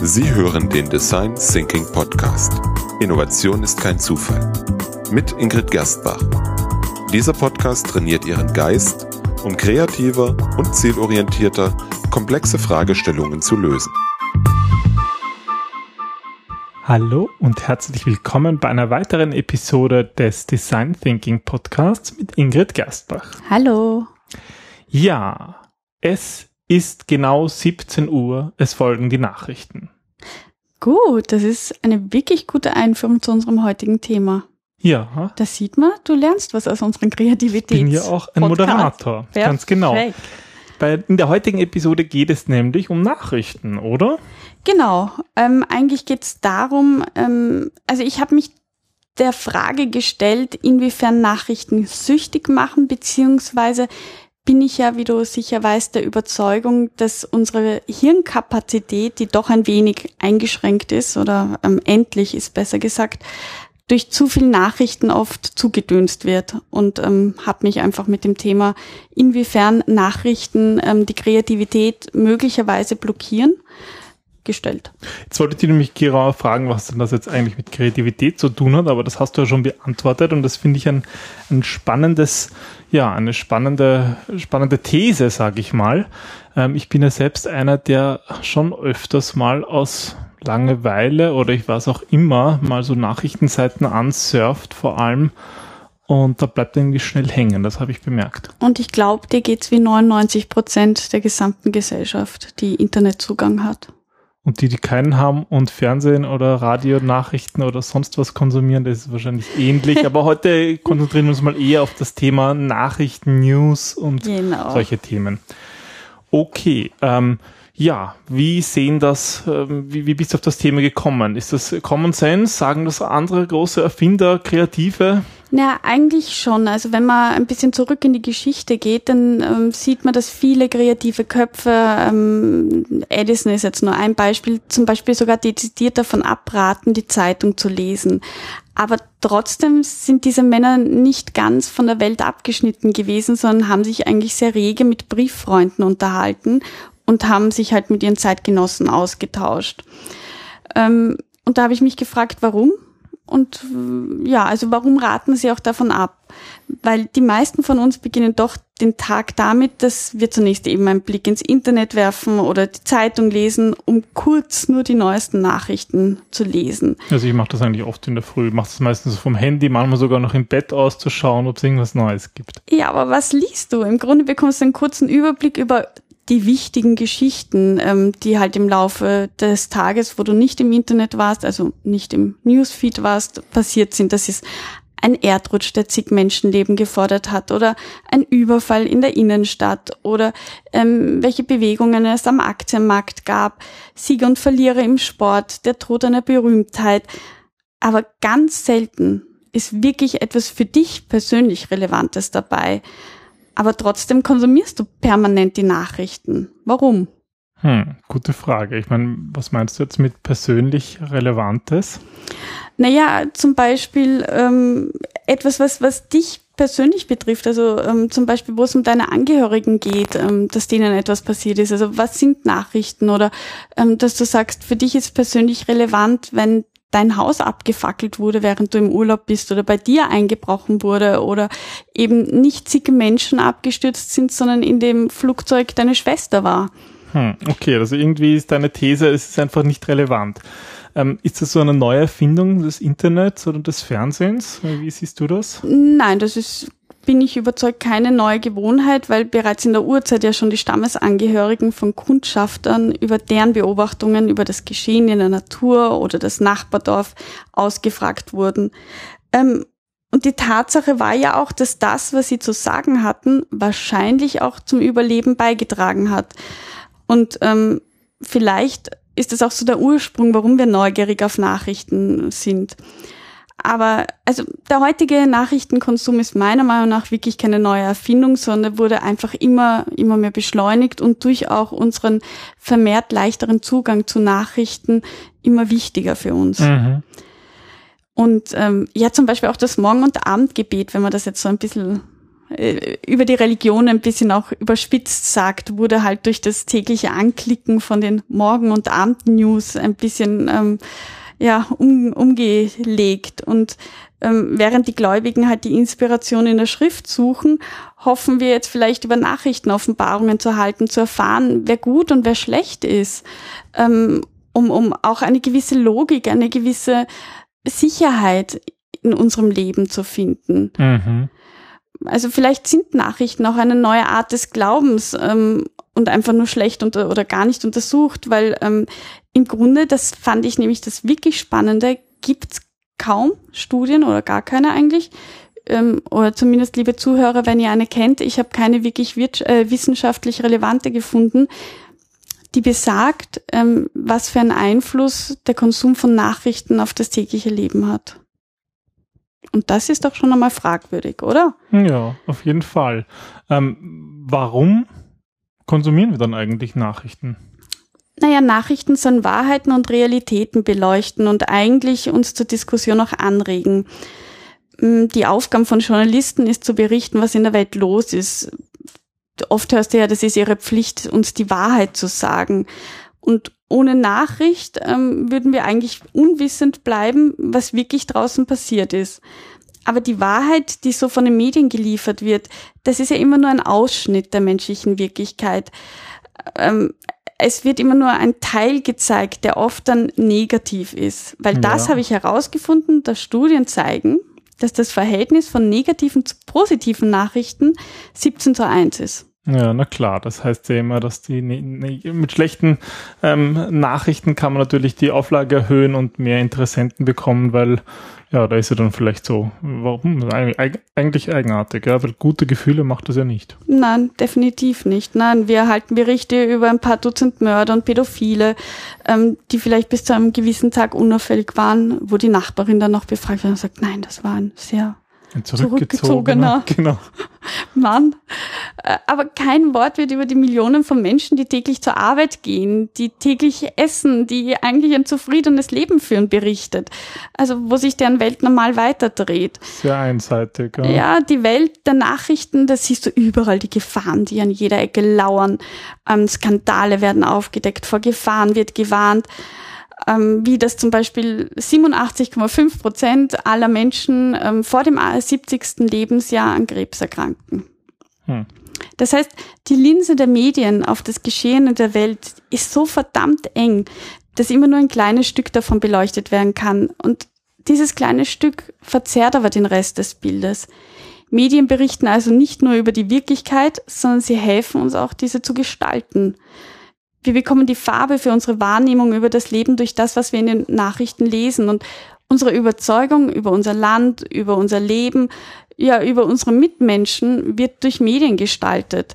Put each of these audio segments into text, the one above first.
Sie hören den Design Thinking Podcast. Innovation ist kein Zufall. Mit Ingrid Gerstbach. Dieser Podcast trainiert Ihren Geist, um kreativer und zielorientierter komplexe Fragestellungen zu lösen. Hallo und herzlich willkommen bei einer weiteren Episode des Design Thinking Podcasts mit Ingrid Gerstbach. Hallo. Ja, es ist genau 17 Uhr. Es folgen die Nachrichten. Gut, das ist eine wirklich gute Einführung zu unserem heutigen Thema. Ja. Da sieht man, du lernst was aus unseren Kreativität. Ich bin ja auch ein Podcast. Moderator. Perfekt. Ganz genau. Bei, in der heutigen Episode geht es nämlich um Nachrichten, oder? Genau. Ähm, eigentlich geht es darum, ähm, also ich habe mich der Frage gestellt, inwiefern Nachrichten süchtig machen, beziehungsweise bin ich ja, wie du sicher weißt, der Überzeugung, dass unsere Hirnkapazität, die doch ein wenig eingeschränkt ist oder ähm, endlich ist besser gesagt, durch zu viel Nachrichten oft zugedünst wird. Und ähm, habe mich einfach mit dem Thema, inwiefern Nachrichten ähm, die Kreativität möglicherweise blockieren gestellt. Jetzt wollte ich dich nämlich Kira fragen, was denn das jetzt eigentlich mit Kreativität zu tun hat, aber das hast du ja schon beantwortet und das finde ich ein, ein spannendes, ja, eine spannende, spannende These, sage ich mal. Ähm, ich bin ja selbst einer, der schon öfters mal aus Langeweile oder ich weiß auch immer mal so Nachrichtenseiten ansurft, vor allem und da bleibt irgendwie schnell hängen, das habe ich bemerkt. Und ich glaube, dir geht's wie 99 Prozent der gesamten Gesellschaft, die Internetzugang hat. Und die, die keinen haben und Fernsehen oder Radionachrichten oder sonst was konsumieren, das ist wahrscheinlich ähnlich. Aber heute konzentrieren wir uns mal eher auf das Thema Nachrichten, News und genau. solche Themen. Okay, ähm, ja, wie sehen das, ähm, wie, wie bist du auf das Thema gekommen? Ist das Common Sense? Sagen das andere große Erfinder, Kreative? Na, eigentlich schon. Also wenn man ein bisschen zurück in die Geschichte geht, dann ähm, sieht man, dass viele kreative Köpfe, ähm, Edison ist jetzt nur ein Beispiel, zum Beispiel sogar dezidiert davon abraten, die Zeitung zu lesen. Aber trotzdem sind diese Männer nicht ganz von der Welt abgeschnitten gewesen, sondern haben sich eigentlich sehr rege mit Brieffreunden unterhalten und haben sich halt mit ihren Zeitgenossen ausgetauscht. Ähm, und da habe ich mich gefragt, warum? Und äh, ja, also warum raten sie auch davon ab? Weil die meisten von uns beginnen doch den Tag damit, dass wir zunächst eben einen Blick ins Internet werfen oder die Zeitung lesen, um kurz nur die neuesten Nachrichten zu lesen. Also ich mache das eigentlich oft in der Früh, mache das meistens vom Handy, manchmal sogar noch im Bett auszuschauen, ob es irgendwas Neues gibt. Ja, aber was liest du? Im Grunde bekommst du einen kurzen Überblick über die wichtigen Geschichten, ähm, die halt im Laufe des Tages, wo du nicht im Internet warst, also nicht im Newsfeed warst, passiert sind. Das ist ein Erdrutsch, der zig Menschenleben gefordert hat oder ein Überfall in der Innenstadt oder ähm, welche Bewegungen es am Aktienmarkt gab, Sieger und Verlierer im Sport, der Tod einer Berühmtheit. Aber ganz selten ist wirklich etwas für dich persönlich Relevantes dabei aber trotzdem konsumierst du permanent die Nachrichten. Warum? Hm, gute Frage. Ich meine, was meinst du jetzt mit persönlich Relevantes? Naja, zum Beispiel ähm, etwas, was, was dich persönlich betrifft, also ähm, zum Beispiel, wo es um deine Angehörigen geht, ähm, dass denen etwas passiert ist. Also was sind Nachrichten oder ähm, dass du sagst, für dich ist persönlich relevant, wenn dein Haus abgefackelt wurde, während du im Urlaub bist oder bei dir eingebrochen wurde oder eben nicht zig Menschen abgestürzt sind, sondern in dem Flugzeug deine Schwester war. Hm, okay, also irgendwie ist deine These, es ist einfach nicht relevant. Ähm, ist das so eine neue Erfindung des Internets oder des Fernsehens? Wie siehst du das? Nein, das ist bin ich überzeugt, keine neue Gewohnheit, weil bereits in der Urzeit ja schon die Stammesangehörigen von Kundschaftern über deren Beobachtungen über das Geschehen in der Natur oder das Nachbardorf ausgefragt wurden. Ähm, und die Tatsache war ja auch, dass das, was sie zu sagen hatten, wahrscheinlich auch zum Überleben beigetragen hat. Und ähm, vielleicht ist es auch so der Ursprung, warum wir neugierig auf Nachrichten sind. Aber also der heutige Nachrichtenkonsum ist meiner Meinung nach wirklich keine neue Erfindung, sondern wurde einfach immer, immer mehr beschleunigt und durch auch unseren vermehrt leichteren Zugang zu Nachrichten immer wichtiger für uns. Mhm. Und ähm, ja, zum Beispiel auch das Morgen- und Abendgebet, wenn man das jetzt so ein bisschen äh, über die Religion ein bisschen auch überspitzt sagt, wurde halt durch das tägliche Anklicken von den Morgen- und Abend-News ein bisschen ähm, ja, um, umgelegt. Und ähm, während die Gläubigen halt die Inspiration in der Schrift suchen, hoffen wir jetzt vielleicht über Nachrichtenoffenbarungen zu halten, zu erfahren, wer gut und wer schlecht ist, ähm, um, um auch eine gewisse Logik, eine gewisse Sicherheit in unserem Leben zu finden. Mhm. Also vielleicht sind Nachrichten auch eine neue Art des Glaubens ähm, und einfach nur schlecht unter, oder gar nicht untersucht, weil ähm, im Grunde, das fand ich nämlich das wirklich Spannende, gibt's kaum Studien oder gar keine eigentlich, ähm, oder zumindest liebe Zuhörer, wenn ihr eine kennt, ich habe keine wirklich äh, wissenschaftlich relevante gefunden, die besagt, ähm, was für einen Einfluss der Konsum von Nachrichten auf das tägliche Leben hat. Und das ist doch schon einmal fragwürdig, oder? Ja, auf jeden Fall. Ähm, warum konsumieren wir dann eigentlich Nachrichten? Naja, Nachrichten sollen Wahrheiten und Realitäten beleuchten und eigentlich uns zur Diskussion auch anregen. Mm, die Aufgabe von Journalisten ist zu berichten, was in der Welt los ist. Oft hörst du ja, das ist ihre Pflicht, uns die Wahrheit zu sagen. Und ohne Nachricht ähm, würden wir eigentlich unwissend bleiben, was wirklich draußen passiert ist. Aber die Wahrheit, die so von den Medien geliefert wird, das ist ja immer nur ein Ausschnitt der menschlichen Wirklichkeit. Ähm, es wird immer nur ein Teil gezeigt, der oft dann negativ ist. Weil ja. das habe ich herausgefunden, dass Studien zeigen, dass das Verhältnis von negativen zu positiven Nachrichten 17 zu 1 ist. Ja, na klar, das heißt ja immer, dass die ne, ne, mit schlechten ähm, Nachrichten kann man natürlich die Auflage erhöhen und mehr Interessenten bekommen, weil ja, da ist ja dann vielleicht so, warum? Eigentlich eigenartig, ja, weil gute Gefühle macht das ja nicht. Nein, definitiv nicht. Nein, wir erhalten Berichte über ein paar Dutzend Mörder und Pädophile, ähm, die vielleicht bis zu einem gewissen Tag unauffällig waren, wo die Nachbarin dann noch befragt wird und sagt, nein, das war ein sehr ein zurückgezogener, zurückgezogener. Genau. Mann. Äh, aber kein Wort wird über die Millionen von Menschen, die täglich zur Arbeit gehen, die täglich essen, die eigentlich ein zufriedenes Leben führen, berichtet. Also wo sich deren Welt normal weiterdreht. Sehr einseitig. Ja. ja, die Welt der Nachrichten, da siehst du überall die Gefahren, die an jeder Ecke lauern. Ähm, Skandale werden aufgedeckt, vor Gefahren wird gewarnt ähm, wie das zum Beispiel 87,5 Prozent aller Menschen ähm, vor dem 70. Lebensjahr an Krebs erkranken. Hm. Das heißt, die Linse der Medien auf das Geschehen in der Welt ist so verdammt eng, dass immer nur ein kleines Stück davon beleuchtet werden kann. Und dieses kleine Stück verzerrt aber den Rest des Bildes. Medien berichten also nicht nur über die Wirklichkeit, sondern sie helfen uns auch, diese zu gestalten. Wir bekommen die Farbe für unsere Wahrnehmung über das Leben durch das, was wir in den Nachrichten lesen. Und unsere Überzeugung über unser Land, über unser Leben, ja, über unsere Mitmenschen wird durch Medien gestaltet.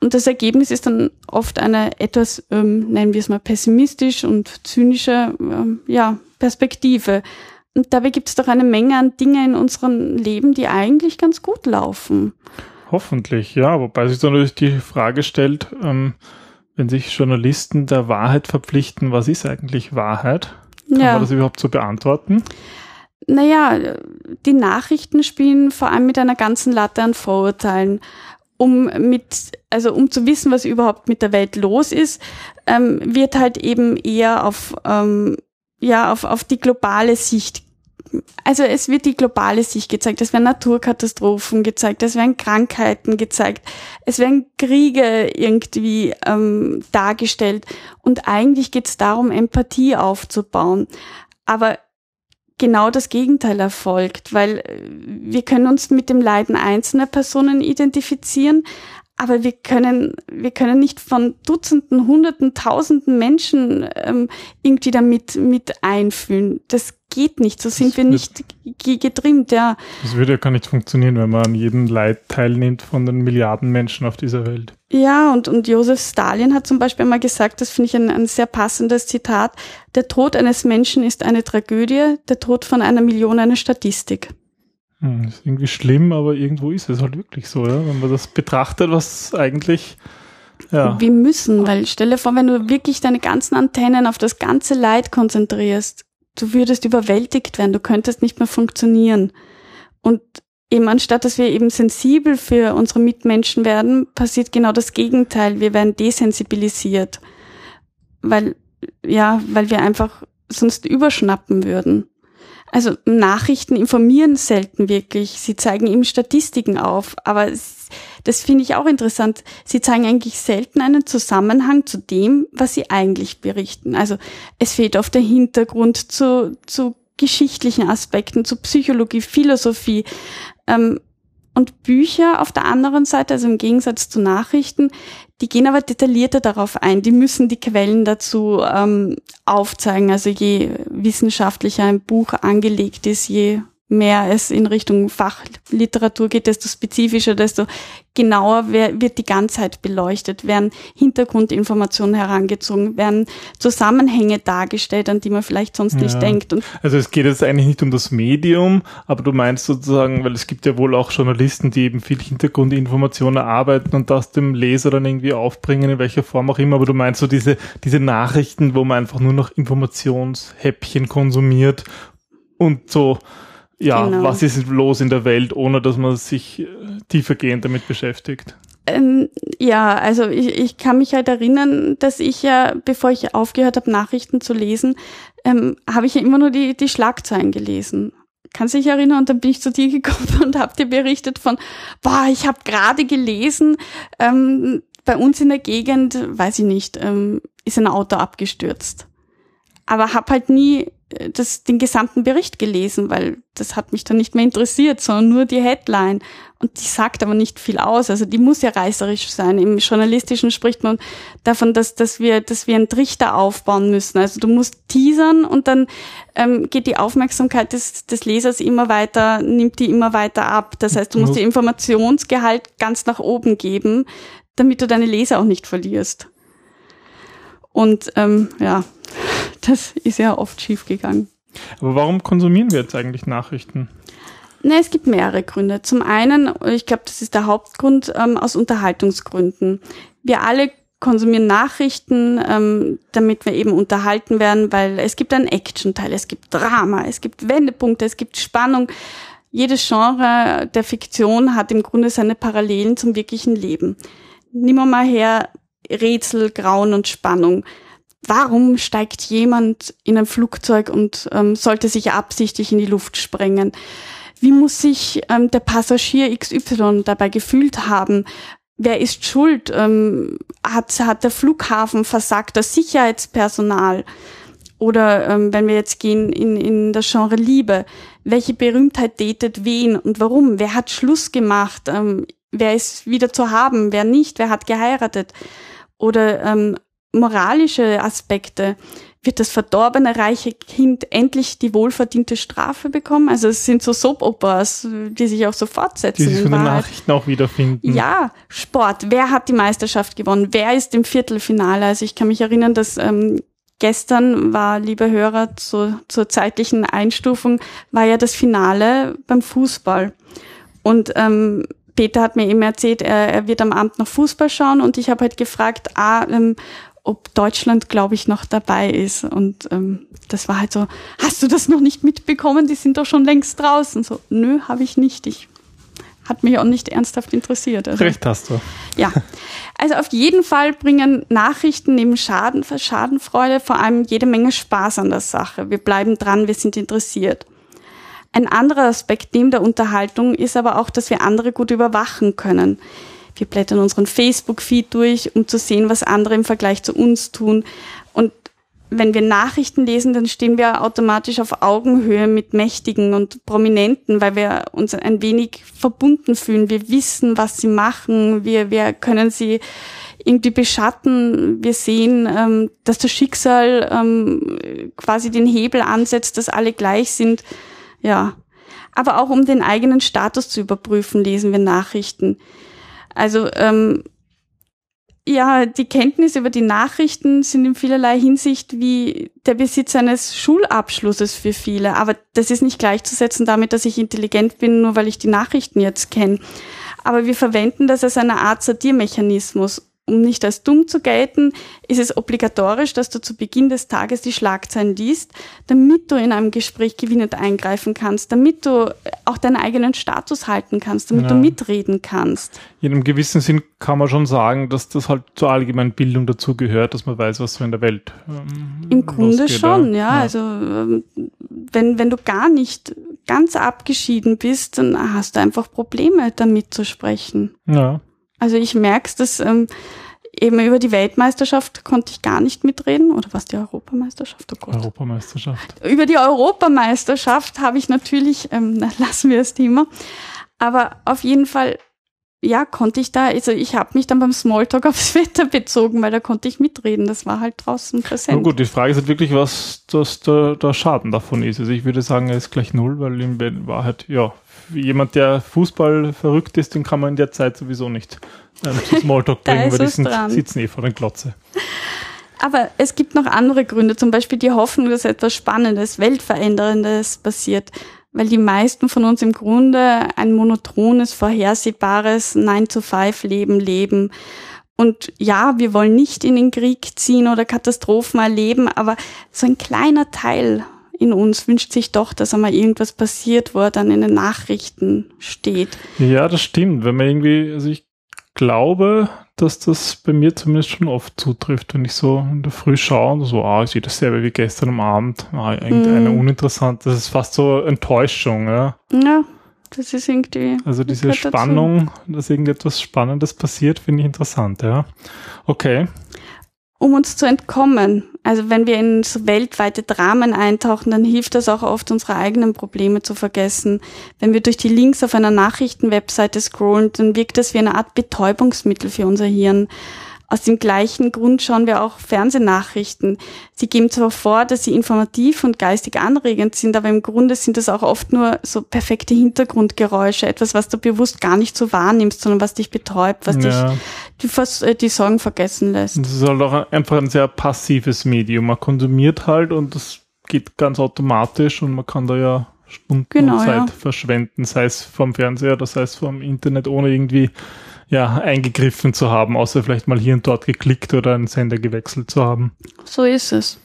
Und das Ergebnis ist dann oft eine etwas, ähm, nennen wir es mal, pessimistisch und zynische ähm, ja, Perspektive. Und dabei gibt es doch eine Menge an Dingen in unserem Leben, die eigentlich ganz gut laufen. Hoffentlich, ja. Wobei sich dann natürlich die Frage stellt, ähm, wenn sich Journalisten der Wahrheit verpflichten, was ist eigentlich Wahrheit? Kann ja. man das überhaupt so beantworten? Naja, die Nachrichten spielen vor allem mit einer ganzen Latte an Vorurteilen. Um mit, also um zu wissen, was überhaupt mit der Welt los ist, ähm, wird halt eben eher auf, ähm, ja, auf, auf die globale Sicht also es wird die globale Sicht gezeigt, es werden Naturkatastrophen gezeigt, es werden Krankheiten gezeigt, es werden Kriege irgendwie ähm, dargestellt. Und eigentlich geht es darum, Empathie aufzubauen. Aber genau das Gegenteil erfolgt, weil äh, wir können uns mit dem Leiden einzelner Personen identifizieren, aber wir können, wir können nicht von Dutzenden, Hunderten, Tausenden Menschen ähm, irgendwie damit mit einfühlen. Das geht nicht. So sind das wir nicht getrimmt, ja. Das würde ja gar nicht funktionieren, wenn man an jedem Leid teilnimmt von den Milliarden Menschen auf dieser Welt. Ja, und, und Josef Stalin hat zum Beispiel mal gesagt, das finde ich ein, ein sehr passendes Zitat, der Tod eines Menschen ist eine Tragödie, der Tod von einer Million eine Statistik. Hm, ist irgendwie schlimm, aber irgendwo ist es halt wirklich so, ja. Wenn man das betrachtet, was eigentlich. Ja. Wir müssen, weil stell dir vor, wenn du wirklich deine ganzen Antennen auf das ganze Leid konzentrierst, du würdest überwältigt werden, du könntest nicht mehr funktionieren. Und eben anstatt dass wir eben sensibel für unsere Mitmenschen werden, passiert genau das Gegenteil. Wir werden desensibilisiert, weil, ja, weil wir einfach sonst überschnappen würden. Also Nachrichten informieren selten wirklich. Sie zeigen eben Statistiken auf, aber das finde ich auch interessant. Sie zeigen eigentlich selten einen Zusammenhang zu dem, was sie eigentlich berichten. Also es fehlt oft der Hintergrund zu, zu geschichtlichen Aspekten, zu Psychologie, Philosophie. Ähm, und Bücher auf der anderen Seite, also im Gegensatz zu Nachrichten, die gehen aber detaillierter darauf ein. Die müssen die Quellen dazu ähm, aufzeigen. Also je wissenschaftlicher ein Buch angelegt ist, je mehr es in Richtung Fachliteratur geht, desto spezifischer, desto genauer wird die Ganzheit beleuchtet, werden Hintergrundinformationen herangezogen, werden Zusammenhänge dargestellt, an die man vielleicht sonst ja. nicht denkt. Und also es geht jetzt eigentlich nicht um das Medium, aber du meinst sozusagen, weil es gibt ja wohl auch Journalisten, die eben viel Hintergrundinformationen erarbeiten und das dem Leser dann irgendwie aufbringen, in welcher Form auch immer, aber du meinst so diese, diese Nachrichten, wo man einfach nur noch Informationshäppchen konsumiert und so ja, genau. was ist los in der Welt, ohne dass man sich äh, tiefergehend damit beschäftigt? Ähm, ja, also ich, ich kann mich halt erinnern, dass ich ja, bevor ich aufgehört habe, Nachrichten zu lesen, ähm, habe ich ja immer nur die, die Schlagzeilen gelesen. Kannst du dich erinnern? Und dann bin ich zu dir gekommen und habe dir berichtet von, boah, ich habe gerade gelesen, ähm, bei uns in der Gegend, weiß ich nicht, ähm, ist ein Auto abgestürzt. Aber habe halt nie das, den gesamten Bericht gelesen, weil das hat mich dann nicht mehr interessiert, sondern nur die Headline. Und die sagt aber nicht viel aus. Also die muss ja reißerisch sein. Im Journalistischen spricht man davon, dass, dass wir, dass wir einen Trichter aufbauen müssen. Also du musst teasern und dann ähm, geht die Aufmerksamkeit des, des Lesers immer weiter, nimmt die immer weiter ab. Das heißt, du musst die Informationsgehalt ganz nach oben geben, damit du deine Leser auch nicht verlierst. Und ähm, ja, das ist ja oft schief gegangen. Aber warum konsumieren wir jetzt eigentlich Nachrichten? Ne, es gibt mehrere Gründe. Zum einen, ich glaube, das ist der Hauptgrund, ähm, aus Unterhaltungsgründen. Wir alle konsumieren Nachrichten, ähm, damit wir eben unterhalten werden, weil es gibt einen Action-Teil, es gibt Drama, es gibt Wendepunkte, es gibt Spannung. Jedes Genre der Fiktion hat im Grunde seine Parallelen zum wirklichen Leben. Wir mal her Rätsel, Grauen und Spannung warum steigt jemand in ein Flugzeug und ähm, sollte sich absichtlich in die Luft sprengen? Wie muss sich ähm, der Passagier XY dabei gefühlt haben? Wer ist schuld? Ähm, hat, hat der Flughafen versagt, das Sicherheitspersonal? Oder ähm, wenn wir jetzt gehen in, in das Genre Liebe, welche Berühmtheit datet wen und warum? Wer hat Schluss gemacht? Ähm, wer ist wieder zu haben? Wer nicht? Wer hat geheiratet? Oder ähm, moralische Aspekte. Wird das verdorbene reiche Kind endlich die wohlverdiente Strafe bekommen? Also es sind so Soap-Operas, die sich auch so fortsetzen. Die sich von den Nachrichten auch wiederfinden. Ja, Sport. Wer hat die Meisterschaft gewonnen? Wer ist im Viertelfinale? Also ich kann mich erinnern, dass ähm, gestern war, liebe Hörer, zu, zur zeitlichen Einstufung, war ja das Finale beim Fußball. Und ähm, Peter hat mir eben erzählt, er, er wird am Abend noch Fußball schauen und ich habe halt gefragt, ah, ähm, ob Deutschland, glaube ich, noch dabei ist. Und ähm, das war halt so, hast du das noch nicht mitbekommen? Die sind doch schon längst draußen. So, nö, habe ich nicht. Ich hat mich auch nicht ernsthaft interessiert. Also, Recht hast du. Ja. Also auf jeden Fall bringen Nachrichten neben Schaden, Schadenfreude vor allem jede Menge Spaß an der Sache. Wir bleiben dran, wir sind interessiert. Ein anderer Aspekt neben der Unterhaltung ist aber auch, dass wir andere gut überwachen können. Wir blättern unseren Facebook-Feed durch, um zu sehen, was andere im Vergleich zu uns tun. Und wenn wir Nachrichten lesen, dann stehen wir automatisch auf Augenhöhe mit Mächtigen und Prominenten, weil wir uns ein wenig verbunden fühlen. Wir wissen, was sie machen. Wir, wir können sie irgendwie beschatten. Wir sehen, ähm, dass das Schicksal ähm, quasi den Hebel ansetzt, dass alle gleich sind. Ja. Aber auch um den eigenen Status zu überprüfen, lesen wir Nachrichten. Also ähm, ja, die Kenntnis über die Nachrichten sind in vielerlei Hinsicht wie der Besitz eines Schulabschlusses für viele. Aber das ist nicht gleichzusetzen damit, dass ich intelligent bin, nur weil ich die Nachrichten jetzt kenne. Aber wir verwenden das als eine Art Satirmechanismus. Um nicht als dumm zu gelten, ist es obligatorisch, dass du zu Beginn des Tages die Schlagzeilen liest, damit du in einem Gespräch gewinnend eingreifen kannst, damit du auch deinen eigenen Status halten kannst, damit ja. du mitreden kannst. In einem gewissen Sinn kann man schon sagen, dass das halt zur allgemeinen Bildung dazu gehört, dass man weiß, was so in der Welt ähm, Im Grunde losgeht, schon, ja. ja. Also ähm, wenn, wenn du gar nicht ganz abgeschieden bist, dann hast du einfach Probleme damit zu sprechen. Ja. Also ich merke es, dass ähm, eben über die Weltmeisterschaft konnte ich gar nicht mitreden. Oder was die Europameisterschaft? Oh. Europameisterschaft. Über die Europameisterschaft habe ich natürlich, ähm, na, lassen wir das Thema. Aber auf jeden Fall, ja, konnte ich da, also ich habe mich dann beim Smalltalk aufs Wetter bezogen, weil da konnte ich mitreden. Das war halt draußen präsent. Na gut, die Frage ist halt wirklich, was das der, der Schaden davon ist. Also ich würde sagen, er ist gleich null, weil in Wahrheit, ja, jemand, der Fußball verrückt ist, den kann man in der Zeit sowieso nicht ähm, zu Smalltalk bringen, weil die sind, sitzen eh vor der Glotze. Aber es gibt noch andere Gründe, zum Beispiel die Hoffnung, dass etwas Spannendes, Weltveränderndes passiert, weil die meisten von uns im Grunde ein monotones, vorhersehbares 9-to-5-Leben leben. Und ja, wir wollen nicht in den Krieg ziehen oder Katastrophen erleben, aber so ein kleiner Teil in uns wünscht sich doch, dass einmal irgendwas passiert, wo er dann in den Nachrichten steht. Ja, das stimmt. Wenn man irgendwie, also ich glaube, dass das bei mir zumindest schon oft zutrifft, wenn ich so in der Früh schaue und so, ah, ich sehe dasselbe wie gestern am Abend, ah, irgendeine mm. uninteressant, das ist fast so Enttäuschung, ja. Ja, das ist irgendwie. Also diese Spannung, dazu. dass irgendetwas Spannendes passiert, finde ich interessant, ja. Okay um uns zu entkommen. Also wenn wir in so weltweite Dramen eintauchen, dann hilft das auch oft, unsere eigenen Probleme zu vergessen. Wenn wir durch die Links auf einer Nachrichtenwebseite scrollen, dann wirkt das wie eine Art Betäubungsmittel für unser Hirn. Aus dem gleichen Grund schauen wir auch Fernsehnachrichten. Sie geben zwar vor, dass sie informativ und geistig anregend sind, aber im Grunde sind das auch oft nur so perfekte Hintergrundgeräusche, etwas, was du bewusst gar nicht so wahrnimmst, sondern was dich betäubt, was ja. dich die, äh, die Sorgen vergessen lässt. Das ist halt auch einfach ein sehr passives Medium. Man konsumiert halt und das geht ganz automatisch und man kann da ja Stunden genau, Zeit ja. verschwenden, sei es vom Fernseher oder sei es vom Internet, ohne irgendwie ja, eingegriffen zu haben, außer vielleicht mal hier und dort geklickt oder einen Sender gewechselt zu haben. So ist es.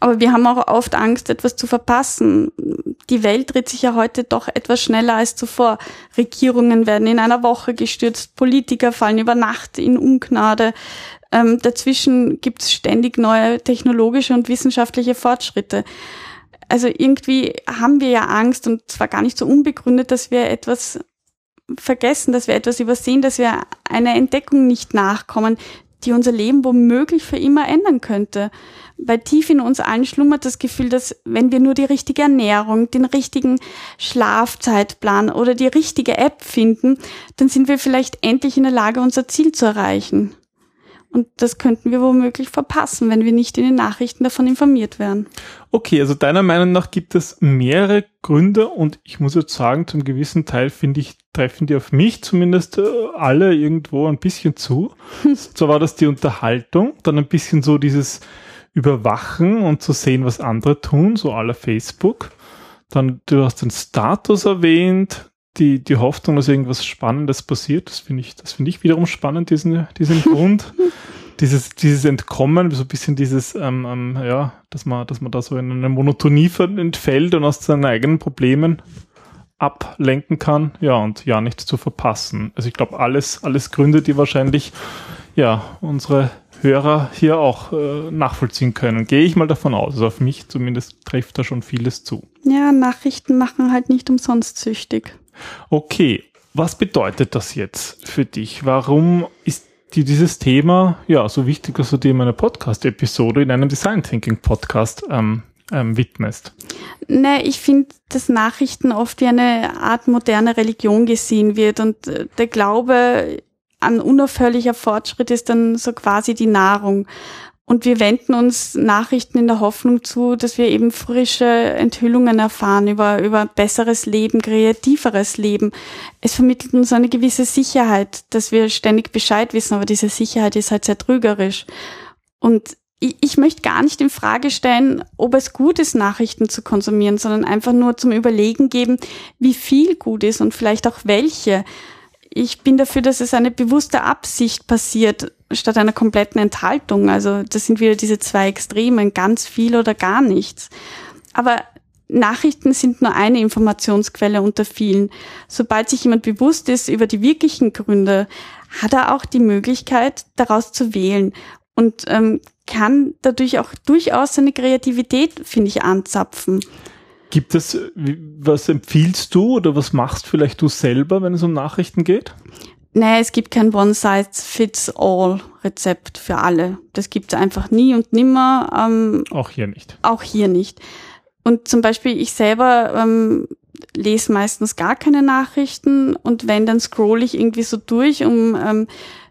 Aber wir haben auch oft Angst, etwas zu verpassen. Die Welt dreht sich ja heute doch etwas schneller als zuvor. Regierungen werden in einer Woche gestürzt, Politiker fallen über Nacht in Ungnade. Ähm, dazwischen gibt es ständig neue technologische und wissenschaftliche Fortschritte. Also irgendwie haben wir ja Angst und zwar gar nicht so unbegründet, dass wir etwas vergessen, dass wir etwas übersehen, dass wir einer Entdeckung nicht nachkommen, die unser Leben womöglich für immer ändern könnte. Weil tief in uns allen schlummert das Gefühl, dass wenn wir nur die richtige Ernährung, den richtigen Schlafzeitplan oder die richtige App finden, dann sind wir vielleicht endlich in der Lage, unser Ziel zu erreichen. Und das könnten wir womöglich verpassen, wenn wir nicht in den Nachrichten davon informiert werden. Okay, also deiner Meinung nach gibt es mehrere Gründe und ich muss jetzt sagen, zum gewissen Teil finde ich, treffen die auf mich zumindest äh, alle irgendwo ein bisschen zu. so war das die Unterhaltung, dann ein bisschen so dieses Überwachen und zu sehen, was andere tun, so aller Facebook. Dann, du hast den Status erwähnt, die, die Hoffnung, dass irgendwas Spannendes passiert, das finde ich, das finde ich wiederum spannend, diesen, diesen Grund. dieses, dieses Entkommen, so ein bisschen dieses, ähm, ähm, ja, dass man, dass man da so in eine Monotonie entfällt und aus seinen eigenen Problemen ablenken kann, ja, und ja, nichts zu verpassen. Also ich glaube, alles, alles Gründe, die wahrscheinlich, ja, unsere Hörer hier auch äh, nachvollziehen können. Gehe ich mal davon aus. Also auf mich zumindest trifft da schon vieles zu. Ja, Nachrichten machen halt nicht umsonst süchtig. Okay, was bedeutet das jetzt für dich? Warum ist dir dieses Thema ja so wichtig, dass du dir in einer Podcast-Episode in einem Design Thinking Podcast ähm, ähm, widmest? Ne, ich finde, dass Nachrichten oft wie eine Art moderne Religion gesehen wird und äh, der Glaube an unaufhörlicher Fortschritt ist dann so quasi die Nahrung. Und wir wenden uns Nachrichten in der Hoffnung zu, dass wir eben frische Enthüllungen erfahren über, über besseres Leben, kreativeres Leben. Es vermittelt uns eine gewisse Sicherheit, dass wir ständig Bescheid wissen, aber diese Sicherheit ist halt sehr trügerisch. Und ich, ich möchte gar nicht in Frage stellen, ob es gut ist, Nachrichten zu konsumieren, sondern einfach nur zum Überlegen geben, wie viel gut ist und vielleicht auch welche ich bin dafür, dass es eine bewusste Absicht passiert, statt einer kompletten Enthaltung. Also das sind wieder diese zwei Extremen, ganz viel oder gar nichts. Aber Nachrichten sind nur eine Informationsquelle unter vielen. Sobald sich jemand bewusst ist über die wirklichen Gründe, hat er auch die Möglichkeit, daraus zu wählen und ähm, kann dadurch auch durchaus seine Kreativität, finde ich, anzapfen. Gibt es, was empfiehlst du oder was machst vielleicht du selber, wenn es um Nachrichten geht? Naja, es gibt kein One-Size-Fits-All-Rezept für alle. Das gibt es einfach nie und nimmer. Ähm, auch hier nicht. Auch hier nicht. Und zum Beispiel ich selber ähm, lese meistens gar keine Nachrichten und wenn, dann scroll ich irgendwie so durch, um ähm,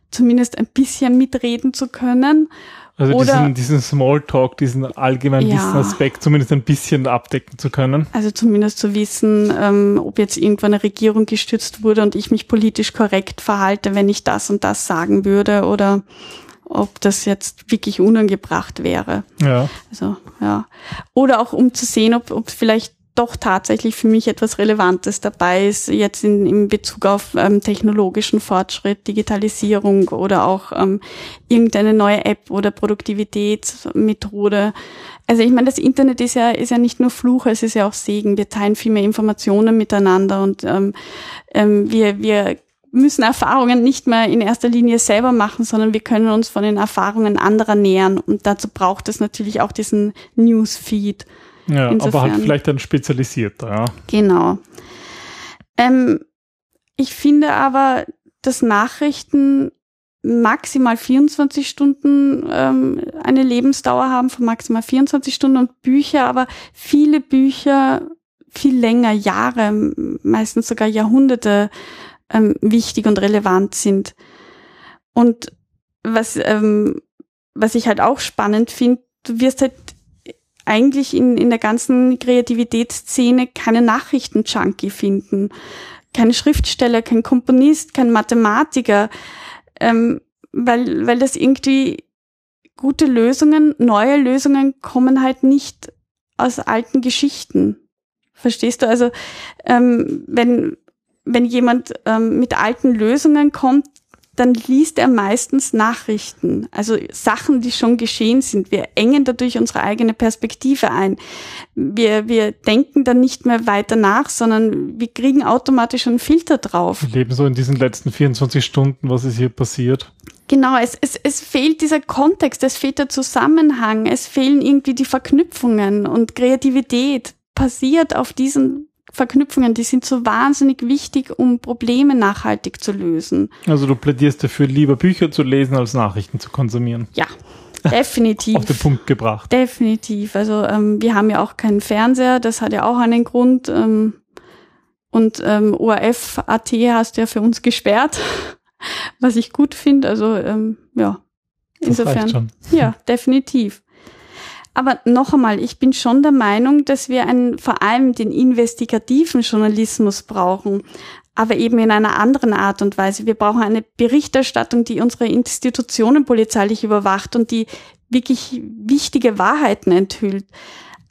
zumindest ein bisschen mitreden zu können. Also Oder, diesen, diesen Smalltalk, diesen allgemeinen ja, Wissenaspekt zumindest ein bisschen abdecken zu können. Also zumindest zu wissen, ähm, ob jetzt irgendwann eine Regierung gestützt wurde und ich mich politisch korrekt verhalte, wenn ich das und das sagen würde oder ob das jetzt wirklich unangebracht wäre. Ja. Also, ja. Oder auch um zu sehen, ob, ob vielleicht doch tatsächlich für mich etwas Relevantes dabei ist, jetzt in, in Bezug auf ähm, technologischen Fortschritt, Digitalisierung oder auch ähm, irgendeine neue App oder Produktivitätsmethode. Also ich meine, das Internet ist ja, ist ja nicht nur Fluch, es ist ja auch Segen. Wir teilen viel mehr Informationen miteinander und ähm, ähm, wir, wir müssen Erfahrungen nicht mehr in erster Linie selber machen, sondern wir können uns von den Erfahrungen anderer nähern. Und dazu braucht es natürlich auch diesen Newsfeed. Ja, Insofern. aber halt vielleicht dann spezialisierter, ja. Genau. Ähm, ich finde aber, dass Nachrichten maximal 24 Stunden ähm, eine Lebensdauer haben von maximal 24 Stunden und Bücher, aber viele Bücher viel länger, Jahre, meistens sogar Jahrhunderte ähm, wichtig und relevant sind. Und was, ähm, was ich halt auch spannend finde, du wirst halt eigentlich in, in der ganzen Kreativitätsszene keine Nachrichten-Junkie finden. Kein Schriftsteller, kein Komponist, kein Mathematiker, ähm, weil, weil das irgendwie gute Lösungen, neue Lösungen kommen halt nicht aus alten Geschichten. Verstehst du? Also ähm, wenn, wenn jemand ähm, mit alten Lösungen kommt, dann liest er meistens Nachrichten, also Sachen, die schon geschehen sind. Wir engen dadurch unsere eigene Perspektive ein. Wir, wir denken dann nicht mehr weiter nach, sondern wir kriegen automatisch einen Filter drauf. Wir leben so in diesen letzten 24 Stunden, was ist hier passiert. Genau, es, es, es fehlt dieser Kontext, es fehlt der Zusammenhang, es fehlen irgendwie die Verknüpfungen und Kreativität passiert auf diesen Verknüpfungen, die sind so wahnsinnig wichtig, um Probleme nachhaltig zu lösen. Also du plädierst dafür, lieber Bücher zu lesen, als Nachrichten zu konsumieren. Ja, definitiv. Auf den Punkt gebracht. Definitiv. Also ähm, wir haben ja auch keinen Fernseher, das hat ja auch einen Grund. Ähm, und ähm, ORF.at hast du ja für uns gesperrt, was ich gut finde. Also ähm, ja, insofern. Ja, definitiv. Aber noch einmal, ich bin schon der Meinung, dass wir einen, vor allem den investigativen Journalismus brauchen, aber eben in einer anderen Art und Weise. Wir brauchen eine Berichterstattung, die unsere Institutionen polizeilich überwacht und die wirklich wichtige Wahrheiten enthüllt.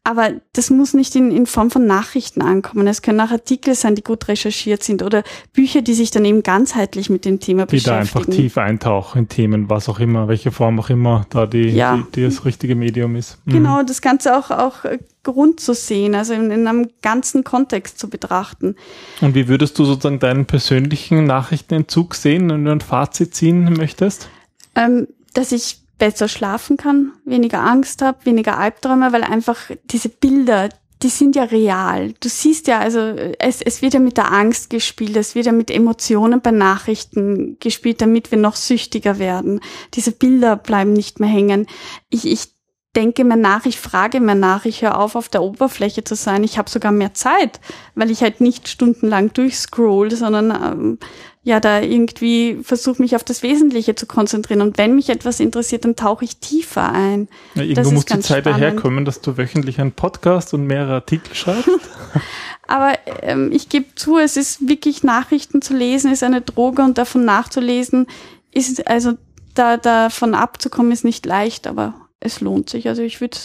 Aber das muss nicht in, in Form von Nachrichten ankommen. Es können auch Artikel sein, die gut recherchiert sind oder Bücher, die sich dann eben ganzheitlich mit dem Thema die beschäftigen. Die da einfach tief eintauchen in Themen, was auch immer, welche Form auch immer da die, ja. die, die das richtige Medium ist. Mhm. Genau, das Ganze auch, auch rund zu sehen, also in, in einem ganzen Kontext zu betrachten. Und wie würdest du sozusagen deinen persönlichen Nachrichtenentzug sehen, wenn du ein Fazit ziehen möchtest? Ähm, dass ich besser schlafen kann, weniger Angst habe, weniger Albträume, weil einfach diese Bilder, die sind ja real. Du siehst ja, also es, es wird ja mit der Angst gespielt, es wird ja mit Emotionen bei Nachrichten gespielt, damit wir noch süchtiger werden. Diese Bilder bleiben nicht mehr hängen. Ich, ich denke mir nach, ich frage mir nach, ich höre auf, auf der Oberfläche zu sein. Ich habe sogar mehr Zeit, weil ich halt nicht stundenlang durchscroll, sondern ähm, ja da irgendwie versuche mich auf das Wesentliche zu konzentrieren. Und wenn mich etwas interessiert, dann tauche ich tiefer ein. Ja, irgendwo muss die Zeit daherkommen, dass du wöchentlich einen Podcast und mehrere Artikel schreibst. Aber ähm, ich gebe zu, es ist wirklich Nachrichten zu lesen, ist eine Droge und davon nachzulesen, ist also da davon abzukommen, ist nicht leicht, aber es lohnt sich. Also ich würde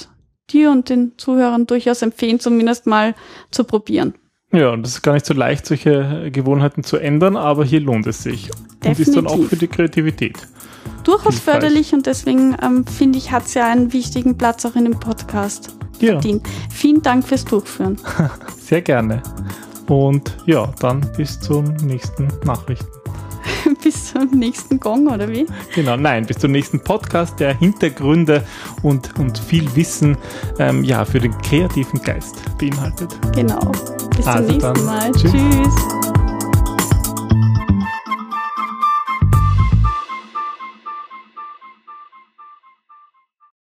dir und den Zuhörern durchaus empfehlen, zumindest mal zu probieren. Ja, und es ist gar nicht so leicht, solche Gewohnheiten zu ändern, aber hier lohnt es sich. Definitiv. Und ist dann auch für die Kreativität. Durchaus Hilfreich. förderlich und deswegen ähm, finde ich, hat es ja einen wichtigen Platz auch in dem Podcast Ja. verdient. Vielen Dank fürs Durchführen. Sehr gerne. Und ja, dann bis zum nächsten Nachrichten. Bis zum nächsten Gong, oder wie? Genau, nein, bis zum nächsten Podcast, der Hintergründe und, und viel Wissen ähm, ja, für den kreativen Geist beinhaltet. Genau. Bis zum Also nächsten dann, Mal. tschüss. Tschüss.